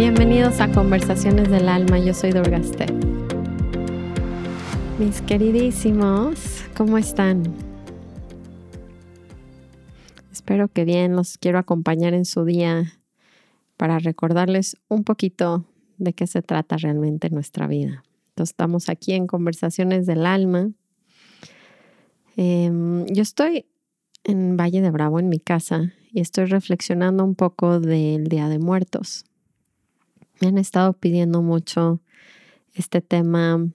Bienvenidos a Conversaciones del Alma, yo soy Durgaste. Mis queridísimos, ¿cómo están? Espero que bien, los quiero acompañar en su día para recordarles un poquito de qué se trata realmente nuestra vida. Entonces, estamos aquí en Conversaciones del Alma. Em, yo estoy en Valle de Bravo, en mi casa, y estoy reflexionando un poco del Día de Muertos. Me han estado pidiendo mucho este tema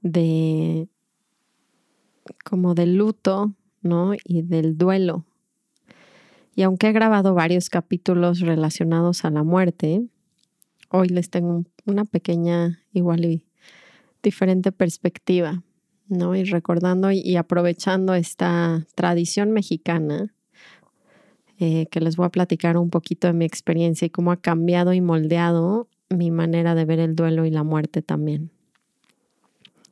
de como del luto, ¿no? Y del duelo. Y aunque he grabado varios capítulos relacionados a la muerte, hoy les tengo una pequeña, igual y diferente perspectiva, ¿no? Y recordando y aprovechando esta tradición mexicana eh, que les voy a platicar un poquito de mi experiencia y cómo ha cambiado y moldeado mi manera de ver el duelo y la muerte también.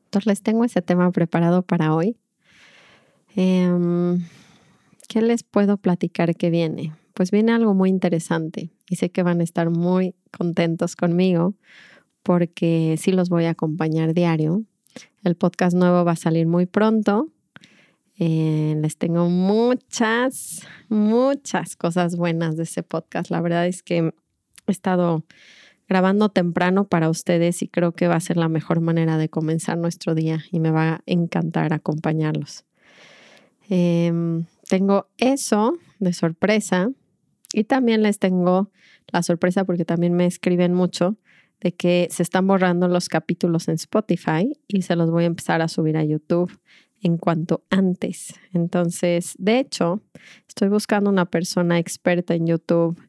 Entonces les tengo ese tema preparado para hoy. Em, ¿Qué les puedo platicar que viene? Pues viene algo muy interesante y sé que van a estar muy contentos conmigo porque sí los voy a acompañar diario. El podcast nuevo va a salir muy pronto eh, les tengo muchas, muchas cosas buenas de ese podcast. La verdad es que he estado grabando temprano para ustedes y creo que va a ser la mejor manera de comenzar nuestro día y me va a encantar acompañarlos. Em, tengo eso de sorpresa y también les tengo la sorpresa porque también me escriben mucho de que se están borrando los capítulos en Spotify y se los voy a empezar a subir a YouTube en cuanto antes. Entonces, de hecho, estoy buscando una persona experta en YouTube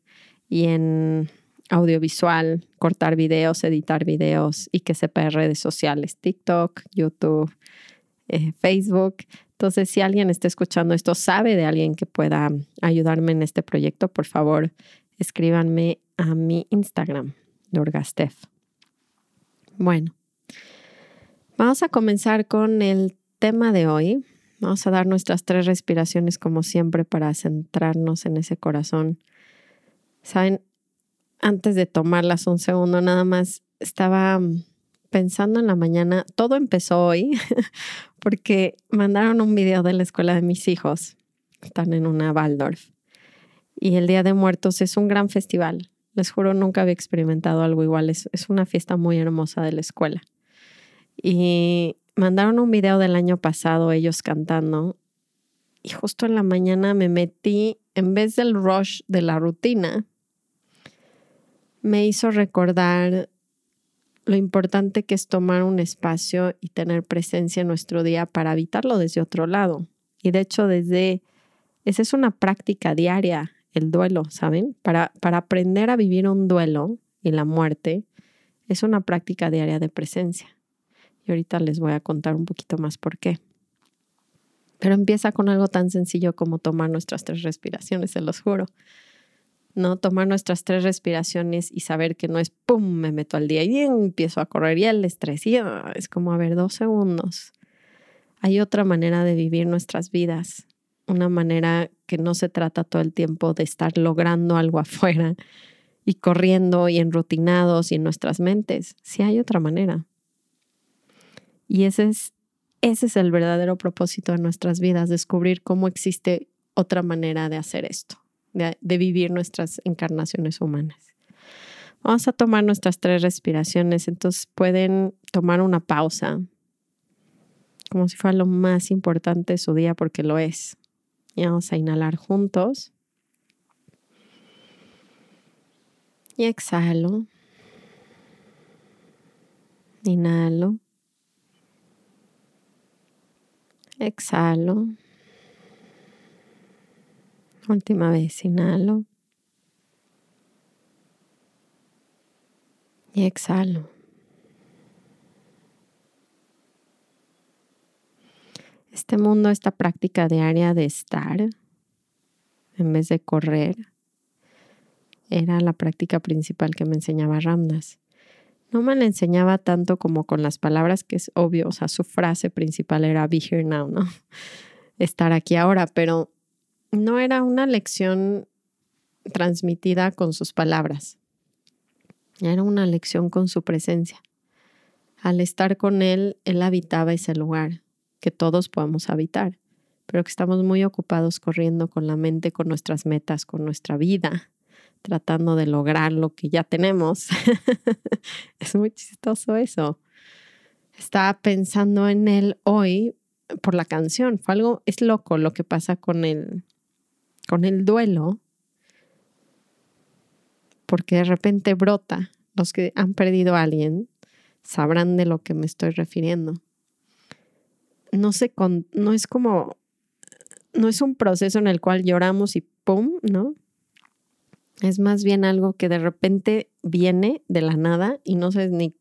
y en audiovisual, cortar videos, editar videos y que sepa de redes sociales, TikTok, YouTube, eh, Facebook. Entonces, si alguien está escuchando esto, sabe de alguien que pueda ayudarme en este proyecto, por favor, escríbanme a mi Instagram, Durgastef. Bueno, vamos a comenzar con el tema de hoy. Vamos a dar nuestras tres respiraciones como siempre para centrarnos en ese corazón. Saben, antes de tomarlas un segundo, nada más estaba pensando en la mañana, todo empezó hoy porque mandaron un video de la escuela de mis hijos. Están en una Waldorf. Y el Día de Muertos es un gran festival. Les juro, nunca había experimentado algo igual. Es, es una fiesta muy hermosa de la escuela. Y mandaron un video del año pasado ellos cantando y justo en la mañana me metí, en vez del rush de la rutina, me hizo recordar lo importante que es tomar un espacio y tener presencia en nuestro día para evitarlo desde otro lado. Y de hecho, desde, esa es una práctica diaria, el duelo, ¿saben? Para, para aprender a vivir un duelo y la muerte, es una práctica diaria de presencia. Y ahorita les voy a contar un poquito más por qué. Pero empieza con algo tan sencillo como tomar nuestras tres respiraciones, se los juro. ¿No? Tomar nuestras tres respiraciones y saber que no es pum, me meto al día y empiezo a correr y el estrés y ah, es como a ver dos segundos. Hay otra manera de vivir nuestras vidas, una manera que no se trata todo el tiempo de estar logrando algo afuera y corriendo y enrutinados y en nuestras mentes. Sí hay otra manera. Y ese es, ese es el verdadero propósito de nuestras vidas, descubrir cómo existe otra manera de hacer esto, de, vivir nuestras encarnaciones humanas. Vamos a tomar nuestras tres respiraciones, entonces pueden tomar una pausa, como si fuera lo más importante de su día, porque lo es. Y vamos a inhalar juntos. Y exhalo. Inhalo. Exhalo. Última vez, inhalo. Y exhalo. Este mundo, esta práctica diaria de estar en vez de correr, era la práctica principal que me enseñaba Ramdas. no me la enseñaba tanto como con las palabras, que es obvio, o sea, su frase principal era be here now, ¿no? Estar aquí ahora, pero no era una lección transmitida con sus palabras, era una lección con su presencia. Al estar con él, él habitaba ese lugar que todos podemos habitar, pero que estamos muy ocupados corriendo con la mente, con nuestras metas, con nuestra vida, tratando de lograr lo que ya tenemos. es muy chistoso eso. Estaba pensando en él hoy por la canción. Fue algo, es loco lo que pasa con el, con el duelo, porque de repente brota. Los que han perdido a alguien sabrán de lo que me estoy refiriendo. No sé, no es como, no es un proceso en el cual lloramos y ¡pum! ¿no? Es más bien algo que de repente viene de la nada y no sé ni,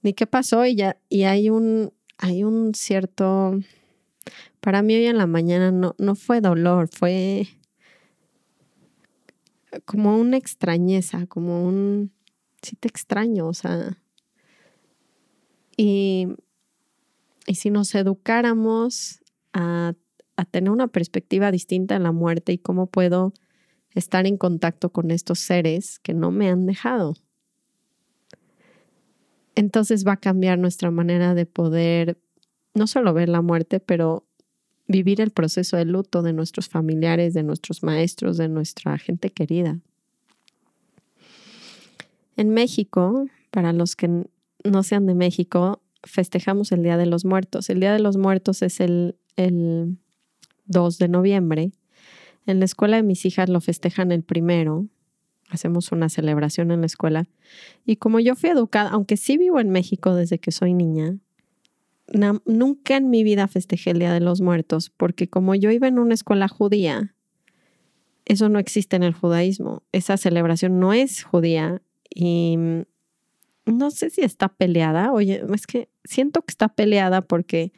ni qué pasó y ya, y hay un, hay un cierto, para mí hoy en la mañana no, no fue dolor, fue como una extrañeza, como un, sí te extraño, o sea, y, y si nos educáramos a, a tener una perspectiva distinta en la muerte y cómo puedo estar en contacto con estos seres que no me han dejado. Entonces va a cambiar nuestra manera de poder no solo ver la muerte, pero vivir el proceso de luto de nuestros familiares, de nuestros maestros, de nuestra gente querida. En México, para los que no sean de México, festejamos el Día de los Muertos. El Día de los Muertos es el, el 2 de noviembre en la escuela de mis hijas lo festejan el primero. Hacemos una celebración en la escuela. Y como yo fui educada, aunque sí vivo en México desde que soy niña, nunca en mi vida festejé el Día de los Muertos, porque como yo iba en una escuela judía, eso no existe en el judaísmo. Esa celebración no es judía y no sé si está peleada. Oye, es que siento que está peleada porque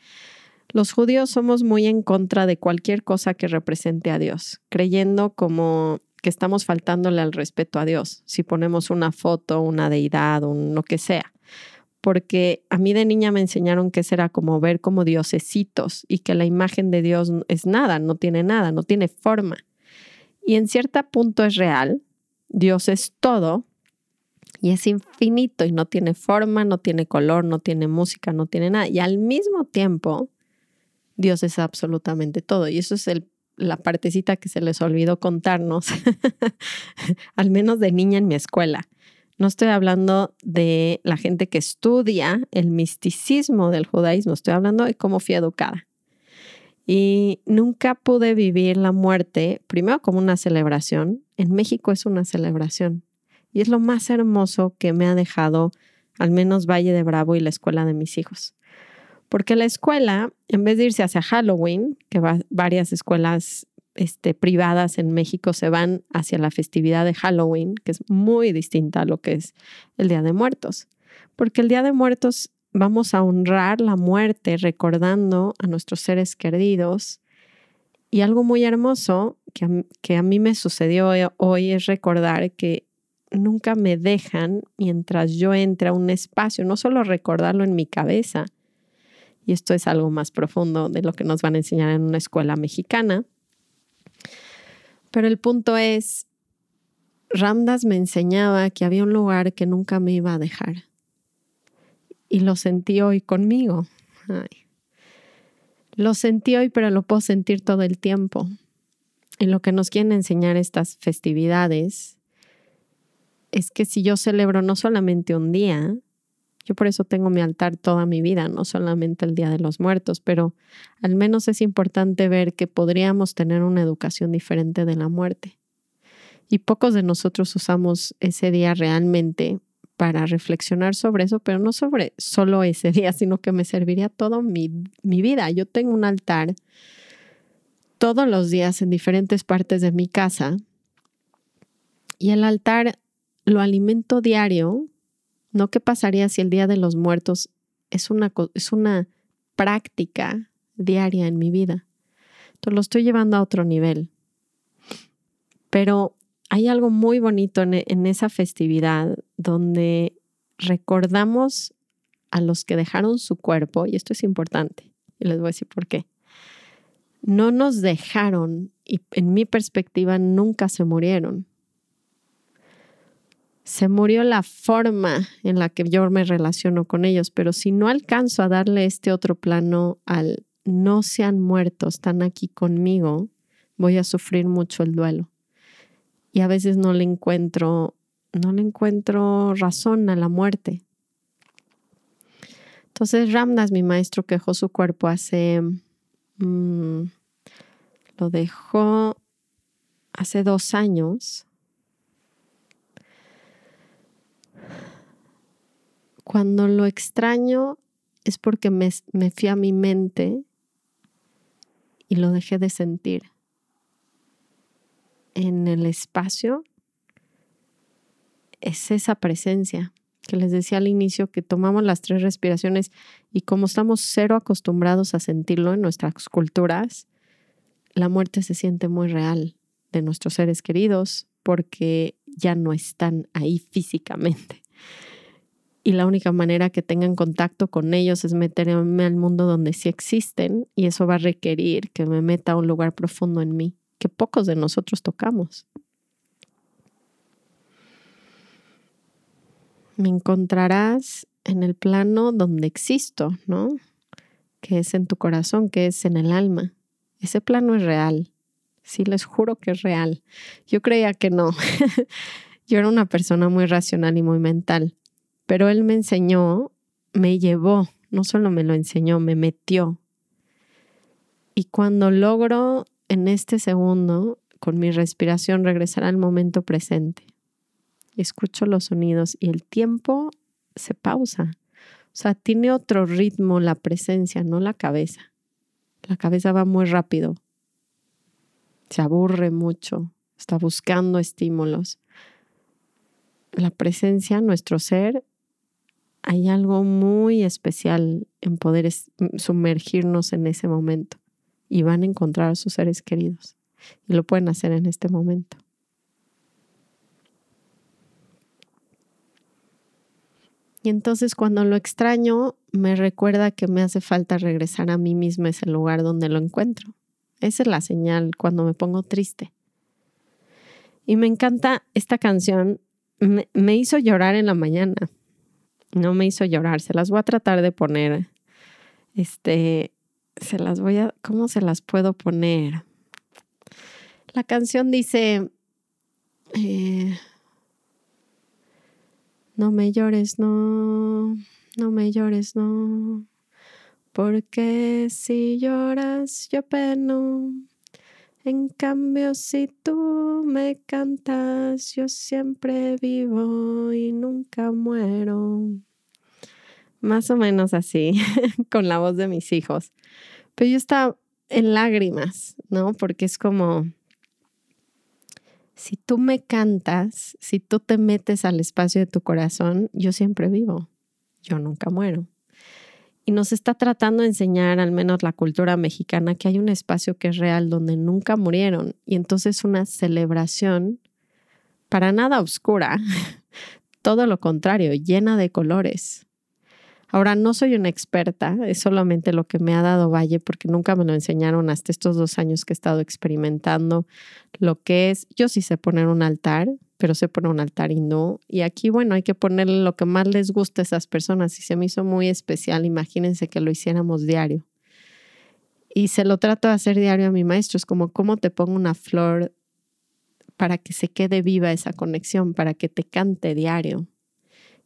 los judíos somos muy en contra de cualquier cosa que represente a Dios, creyendo como que estamos faltándole al respeto a Dios si ponemos una foto, una deidad, un lo que sea. Porque a mí de niña me enseñaron que era como ver como diosesitos y que la imagen de Dios es nada, no tiene nada, no tiene forma. Y en cierto punto es real, Dios es todo y es infinito y no tiene forma, no tiene color, no tiene música, no tiene nada. Y al mismo tiempo, Dios es absolutamente todo. Y eso es la partecita que se les olvidó contarnos, al menos de niña en mi escuela. No estoy hablando de la gente que estudia el misticismo del judaísmo, estoy hablando de cómo fui educada. Y nunca pude vivir la muerte, primero como una celebración. En México es una celebración. Y es lo más hermoso que me ha dejado al menos Valle de Bravo y la escuela de mis hijos. Porque la escuela, en vez de irse hacia Halloween, que varias escuelas este, privadas en México se van hacia la festividad de Halloween, que es muy distinta a lo que es el Día de Muertos. Porque el Día de Muertos vamos a honrar la muerte recordando a nuestros seres queridos. Y algo muy hermoso que a, que a mí me sucedió hoy es recordar que nunca me dejan mientras yo entre a un espacio, no solo recordarlo en mi cabeza, y esto es algo más profundo de lo que nos van a enseñar en una escuela mexicana. Pero el punto es, Ramdas me enseñaba que había un lugar que nunca me iba a dejar. Y lo sentí hoy conmigo. Lo sentí hoy, pero lo puedo sentir todo el tiempo. Y lo que nos quieren enseñar estas festividades es que si yo celebro no solamente un día, yo por eso tengo mi altar toda mi vida, no solamente el Día de los Muertos, pero al menos es importante ver que podríamos tener una educación diferente de la muerte. Y pocos de nosotros usamos ese día realmente para reflexionar sobre eso, pero no sobre solo ese día, sino que me serviría toda mi, mi vida. Yo tengo un altar todos los días en diferentes partes de mi casa y el altar lo alimento diario ¿No qué pasaría si el Día de los Muertos es una, es una práctica diaria en mi vida? Entonces lo estoy llevando a otro nivel. Pero hay algo muy bonito en, en esa festividad donde recordamos a los que dejaron su cuerpo, y esto es importante, y les voy a decir por qué. No nos dejaron, y en mi perspectiva nunca se murieron. Se murió la forma en la que yo me relaciono con ellos, pero si no alcanzo a darle este otro plano al no se han muerto, están aquí conmigo, voy a sufrir mucho el duelo. Y a veces no le encuentro, no le encuentro razón a la muerte. Entonces Ramdas, mi maestro, quejó su cuerpo hace, mm, lo dejó hace dos años. Cuando lo extraño es porque me, me fui a mi mente y lo dejé de sentir. En el espacio es esa presencia que les decía al inicio que tomamos las tres respiraciones y como estamos cero acostumbrados a sentirlo en nuestras culturas, la muerte se siente muy real de nuestros seres queridos porque ya no están ahí físicamente y la única manera que tengan contacto con ellos es meterme al mundo donde sí existen y eso va a requerir que me meta a un lugar profundo en mí que pocos de nosotros tocamos. Me encontrarás en el plano donde existo, ¿no? Que es en tu corazón, que es en el alma. Ese plano es real. Sí, les juro que es real. Yo creía que no. Yo era una persona muy racional y muy mental pero él me enseñó, me llevó, no solo me lo enseñó, me metió. Y cuando logro en este segundo, con mi respiración, regresar al momento presente, escucho los sonidos y el tiempo se pausa. O sea, tiene otro ritmo la presencia, no la cabeza. La cabeza va muy rápido. Se aburre mucho, está buscando estímulos. La presencia, nuestro ser, hay algo muy especial en poder sumergirnos en ese momento y van a encontrar a sus seres queridos y lo pueden hacer en este momento. Y entonces cuando lo extraño, me recuerda que me hace falta regresar a mí misma ese lugar donde lo encuentro. Esa es la señal cuando me pongo triste. Y me encanta esta canción. Me hizo llorar en la mañana no me hizo llorar. Se las voy a tratar de poner. Este, se las voy a, ¿cómo se las puedo poner? La canción dice, eh, no me llores, no, no me llores, no, porque si lloras yo peno. En cambio, si tú me cantas, yo siempre vivo y nunca muero. Más o menos así, con la voz de mis hijos. Pero yo estaba en lágrimas, ¿no? Porque es como, si tú me cantas, si tú te metes al espacio de tu corazón, yo siempre vivo, yo nunca muero. Y nos está tratando de enseñar, al menos la cultura mexicana, que hay un espacio que es real donde nunca murieron. Y entonces una celebración para nada oscura, todo lo contrario, llena de colores. Ahora, no soy una experta, es solamente lo que me ha dado Valle, porque nunca me lo enseñaron hasta estos dos años que he estado experimentando lo que es. Yo sí sé poner un altar, pero se pone un altar y no. Y aquí, bueno, hay que ponerle lo que más les gusta a esas personas y se me hizo muy especial. Imagínense que lo hiciéramos diario. Y se lo trato de hacer diario a mi maestro. Es como, ¿cómo te pongo una flor para que se quede viva esa conexión, para que te cante diario?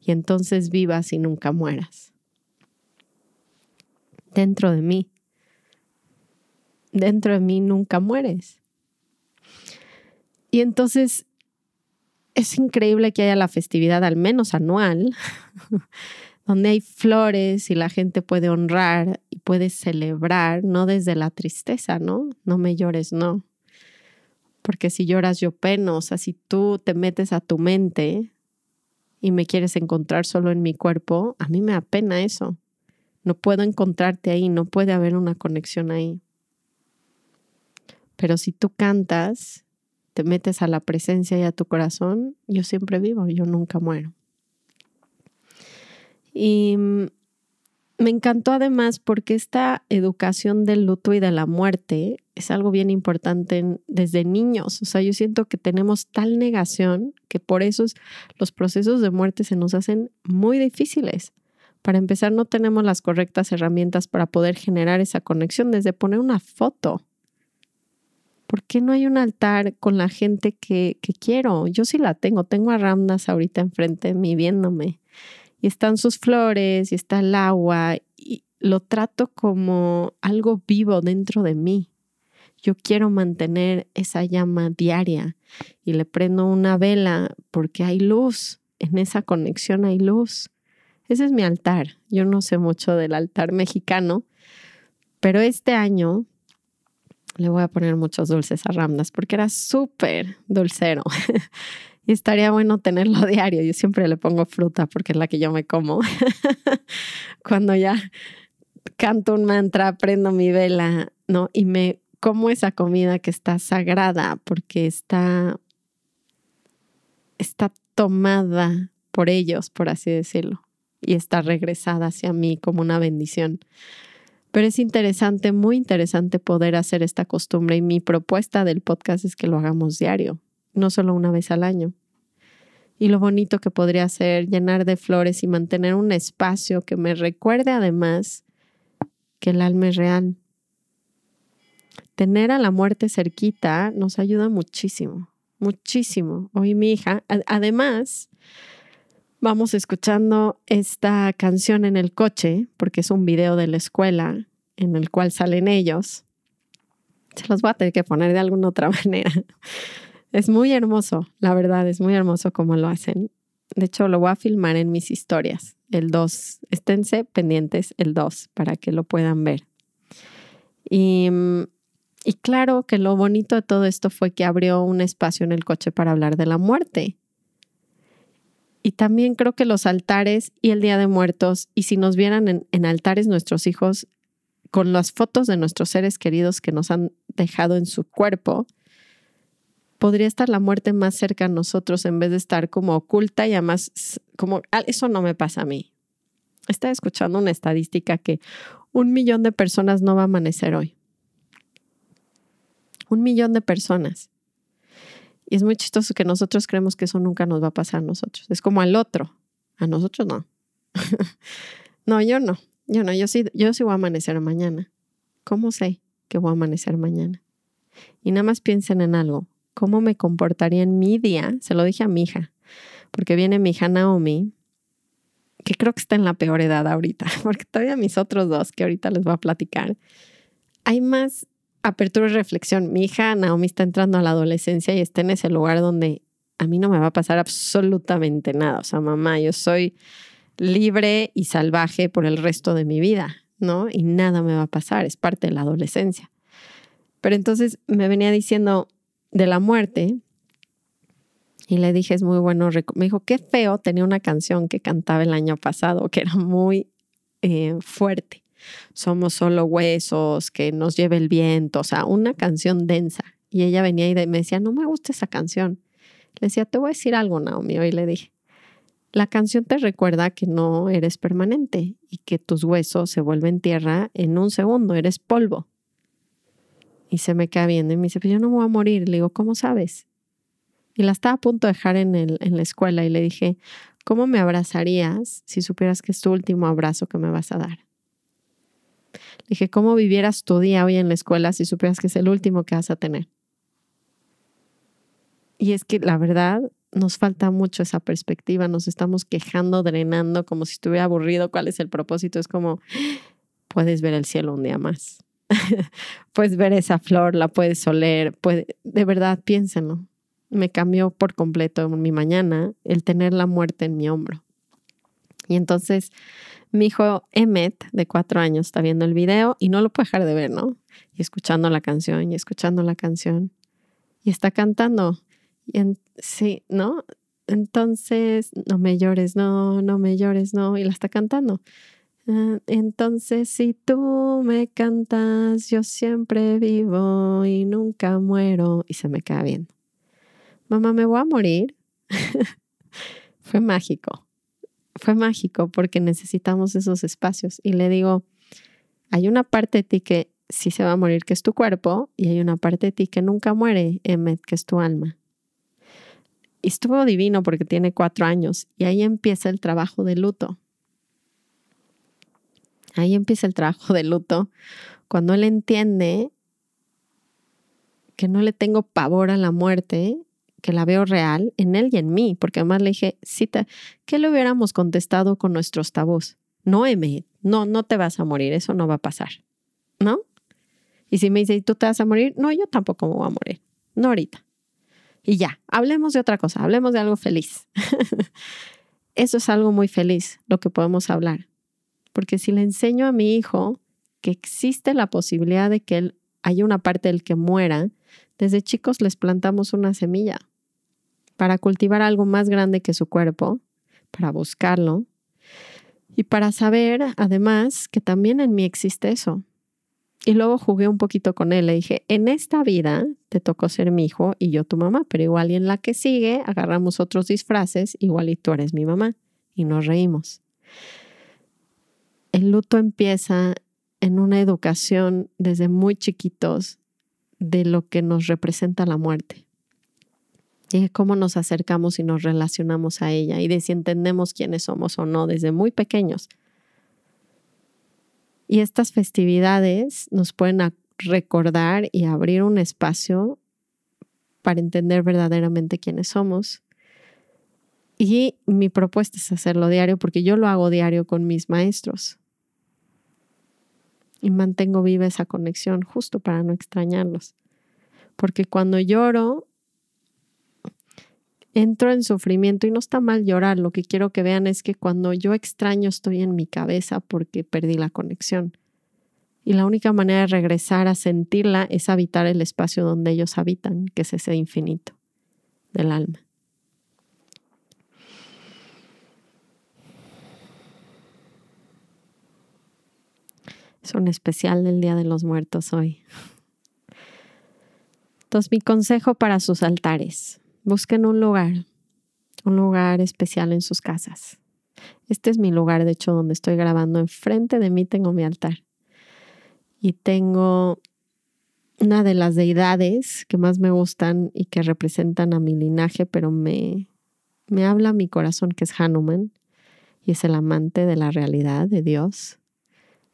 Y entonces vivas y nunca mueras. Dentro de mí. Dentro de mí nunca mueres. Y entonces es increíble que haya la festividad, al menos anual, donde hay flores y la gente puede honrar y puede celebrar, no desde la tristeza, ¿no? No me llores, no. Porque si lloras yo peno, o sea, si tú te metes a tu mente y me quieres encontrar solo en mi cuerpo, a mí me apena eso. No puedo encontrarte ahí, no puede haber una conexión ahí. Pero si tú cantas te metes a la presencia y a tu corazón, yo siempre vivo, yo nunca muero. Y mm, me encantó además porque esta educación del luto y de la muerte es algo bien importante desde niños. O sea, yo siento que tenemos tal negación que por eso los procesos de muerte se nos hacen muy difíciles. Para empezar, no tenemos las correctas herramientas para poder generar esa conexión desde poner una foto. ¿Por qué no hay un altar con la gente que, que quiero? Yo sí la tengo. Tengo a Ramnas ahorita enfrente de mí viéndome y están sus flores y está el agua y lo trato como algo vivo dentro de mí. Yo quiero mantener esa llama diaria y le prendo una vela porque hay luz, en esa conexión hay luz. Ese es mi altar. Yo no sé mucho del altar mexicano, pero este año le voy a poner muchos dulces a Ramdas porque era súper dulcero. y estaría bueno tenerlo diario. Yo siempre le pongo fruta porque es la que yo me como. Cuando ya canto un mantra, prendo mi vela, ¿no? Y me como esa comida que está sagrada porque está, está tomada por ellos, por así decirlo, y está regresada hacia mí como una bendición. Pero es interesante, muy interesante poder hacer esta costumbre y mi propuesta del podcast es que lo hagamos diario, no solo una vez al año. Y lo bonito que podría ser llenar de flores y mantener un espacio que me recuerde además que el alma es real. Tener a la muerte cerquita nos ayuda muchísimo, muchísimo. Hoy mi hija, además, vamos escuchando esta canción en el coche, porque es un video de la escuela en el cual salen ellos. Se los voy a tener que poner de alguna otra manera. Es muy hermoso, la verdad, es muy hermoso cómo lo hacen. De hecho, lo voy a filmar en mis historias, el 2. Esténse pendientes el 2 para que lo puedan ver. Y, y claro que lo bonito de todo esto fue que abrió un espacio en el coche para hablar de la muerte. Y también creo que los altares y el Día de Muertos, y si nos vieran en, altares nuestros hijos con las fotos de nuestros seres queridos que nos han dejado en su cuerpo, podría estar la muerte más cerca a nosotros en vez de estar como oculta y además como, ah, eso no me pasa a mí. Estaba escuchando una estadística que un millón de personas no va a amanecer hoy. Un millón de personas. Y es muy chistoso que nosotros creemos que eso nunca nos va a pasar a nosotros. Es como al otro. A nosotros no. no, yo no. Yo no. Yo sí, yo sí voy a amanecer mañana. ¿Cómo sé que voy a amanecer mañana? Y nada más piensen en algo. ¿Cómo me comportaría en mi día? Se lo dije a mi hija. Porque viene mi hija Naomi, que creo que está en la peor edad ahorita. Porque todavía mis otros dos, que ahorita les voy a platicar, hay más apertura y reflexión. Mi hija Naomi está entrando a la adolescencia y está en ese lugar donde a mí no me va a pasar absolutamente nada. O sea, mamá, yo soy libre y salvaje por el resto de mi vida, ¿no? Y nada me va a pasar, es parte de la adolescencia. Pero entonces me venía diciendo de la muerte y le dije, es muy bueno. Me dijo, qué feo, tenía una canción que cantaba el año pasado que era muy eh, fuerte somos solo huesos, que nos lleve el viento, o sea, una canción densa. Y ella venía y me decía, no me gusta esa canción. Le decía, te voy a decir algo, Naomi, hoy le dije. La canción te recuerda que no eres permanente y que tus huesos se vuelven tierra en un segundo, eres polvo. Y se me queda viendo y me dice, pero yo no me voy a morir. Le digo, ¿cómo sabes? Y la estaba a punto de dejar en, el, en la escuela y le dije, ¿cómo me abrazarías si supieras que es tu último abrazo que me vas a dar? Dije, ¿cómo vivieras tu día hoy en la escuela si supieras que es el último que vas a tener? Y es que la verdad nos falta mucho esa perspectiva, nos estamos quejando, drenando, como si estuviera aburrido, ¿cuál es el propósito? Es como, puedes ver el cielo un día más, puedes ver esa flor, la puedes oler, puede, de verdad, piénsenlo. Me cambió por completo mi mañana el tener la muerte en mi hombro. Y entonces mi hijo Emmet, de cuatro años, está viendo el video y no lo puede dejar de ver, ¿no? Y escuchando la canción y escuchando la canción. Y está cantando. Y sí, ¿no? Entonces, no me llores, no, no me llores, no. Y la está cantando. Ah, entonces, si tú me cantas, yo siempre vivo y nunca muero. Y se me queda viendo. Mamá, ¿me voy a morir? Fue mágico fue mágico porque necesitamos esos espacios. Y le digo, hay una parte de ti que sí se va a morir, que es tu cuerpo, y hay una parte de ti que nunca muere, Emmet, que es tu alma. Y estuvo divino porque tiene cuatro años y ahí empieza el trabajo de luto. Ahí empieza el trabajo de luto cuando él entiende que no le tengo pavor a la muerte, que la veo real en él y en mí, porque además le dije, cita, ¿qué le hubiéramos contestado con nuestros tabús? No, M, no, no te vas a morir, eso no va a pasar, ¿no? Y si me dice, ¿y tú te vas a morir? No, yo tampoco me voy a morir, no ahorita. Y ya, hablemos de otra cosa, hablemos de algo feliz. eso es algo muy feliz, lo que podemos hablar. Porque si le enseño a mi hijo que existe la posibilidad de que él haya una parte del que muera, desde chicos les plantamos una semilla para cultivar algo más grande que su cuerpo, para buscarlo y para saber además que también en mí existe eso. Y luego jugué un poquito con él. Le dije, en esta vida te tocó ser mi hijo y yo tu mamá, pero igual y en la que sigue agarramos otros disfraces, igual y tú eres mi mamá. Y nos reímos el luto empieza en una educación desde muy chiquitos de lo que nos representa la muerte de cómo nos acercamos y nos relacionamos a ella y de si entendemos quiénes somos o no desde muy pequeños. Y estas festividades nos pueden recordar y abrir un espacio para entender verdaderamente quiénes somos. Y mi propuesta es hacerlo diario porque yo lo hago diario con mis maestros y mantengo viva esa conexión justo para no extrañarlos. Porque cuando lloro, entro en sufrimiento y no está mal llorar. Lo que quiero que vean es que cuando yo extraño estoy en mi cabeza porque perdí la conexión. Y la única manera de regresar a sentirla es habitar el espacio donde ellos habitan, que es ese infinito del alma. Es un especial del Día de los Muertos hoy. Entonces, mi consejo para sus altares. Busquen un lugar, un lugar especial en sus casas. Este es mi lugar, de hecho, donde estoy grabando. Enfrente de mí tengo mi altar. Y tengo una de las deidades que más me gustan y que representan a mi linaje, pero me, me habla mi corazón, que es Hanuman, y es el amante de la realidad de Dios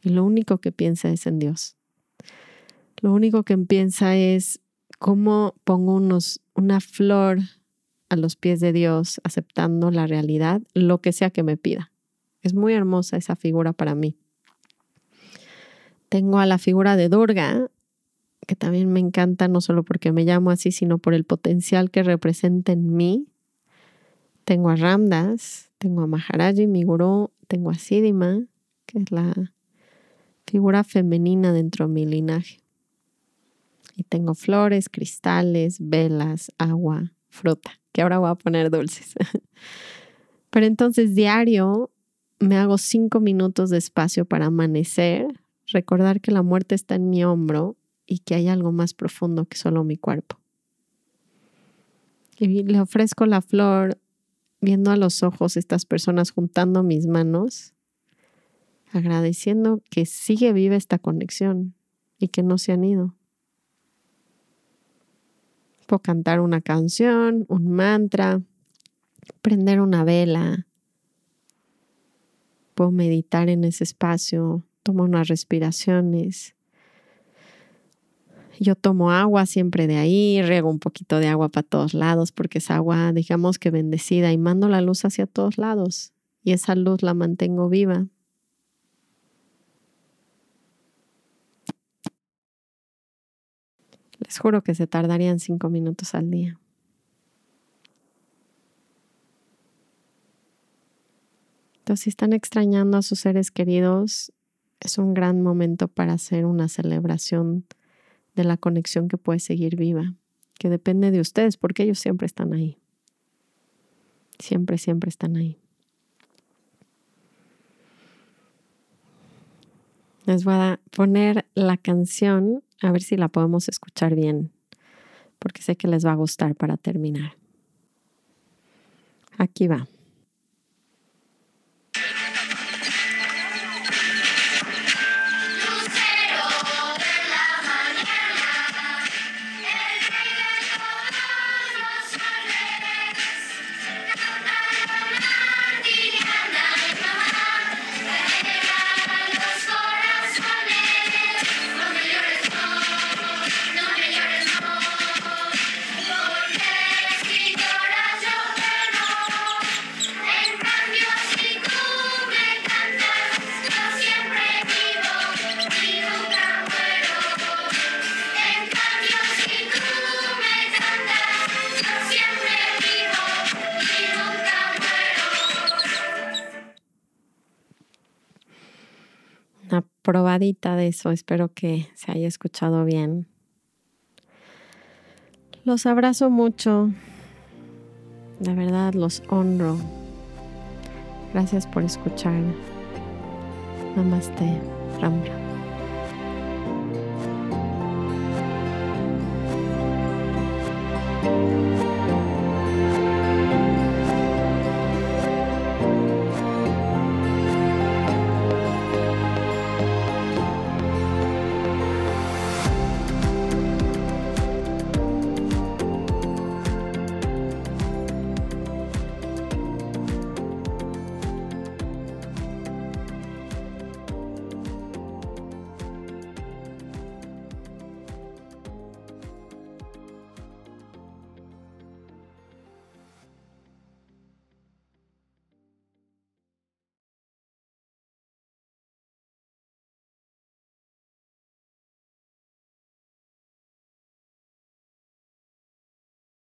y lo único que piensa es en Dios. Lo único que piensa es cómo pongo unos, una flor a los pies de Dios, aceptando la realidad, lo que sea que me pida. Es muy hermosa esa figura para mí. Tengo a la figura de Durga, que también me encanta, no solo porque me llamo así, sino por el potencial que representa en mí. Tengo a Ramdas, tengo a Maharaji, mi gurú, tengo a Siddhima, que es la figura femenina dentro de mi linaje. Y tengo flores, cristales, velas, agua, fruta, que ahora voy a poner dulces. Pero entonces diario me hago cinco minutos de espacio para amanecer, recordar que la muerte está en mi hombro y que hay algo más profundo que solo mi cuerpo. Y le ofrezco la flor viendo a los ojos estas personas juntando mis manos agradeciendo que sigue viva esta conexión y que no se han ido. Puedo cantar una canción, un mantra, prender una vela, puedo meditar en ese espacio, tomo unas respiraciones. Yo tomo agua siempre de ahí, riego un poquito de agua para todos lados porque es agua, digamos que bendecida, y mando la luz hacia todos lados. Y esa luz la mantengo viva. Les juro que se tardarían cinco minutos al día. Entonces, si están extrañando a sus seres queridos, es un gran momento para hacer una celebración de la conexión que puede seguir viva, que depende de ustedes, porque ellos siempre están ahí. Siempre, siempre están ahí. Les voy a poner la canción a ver si la podemos escuchar bien, porque sé que les va a gustar para terminar. Aquí va. De eso. Espero que se haya escuchado bien. Los abrazo mucho. De verdad los honro. Gracias por escuchar. Namaste.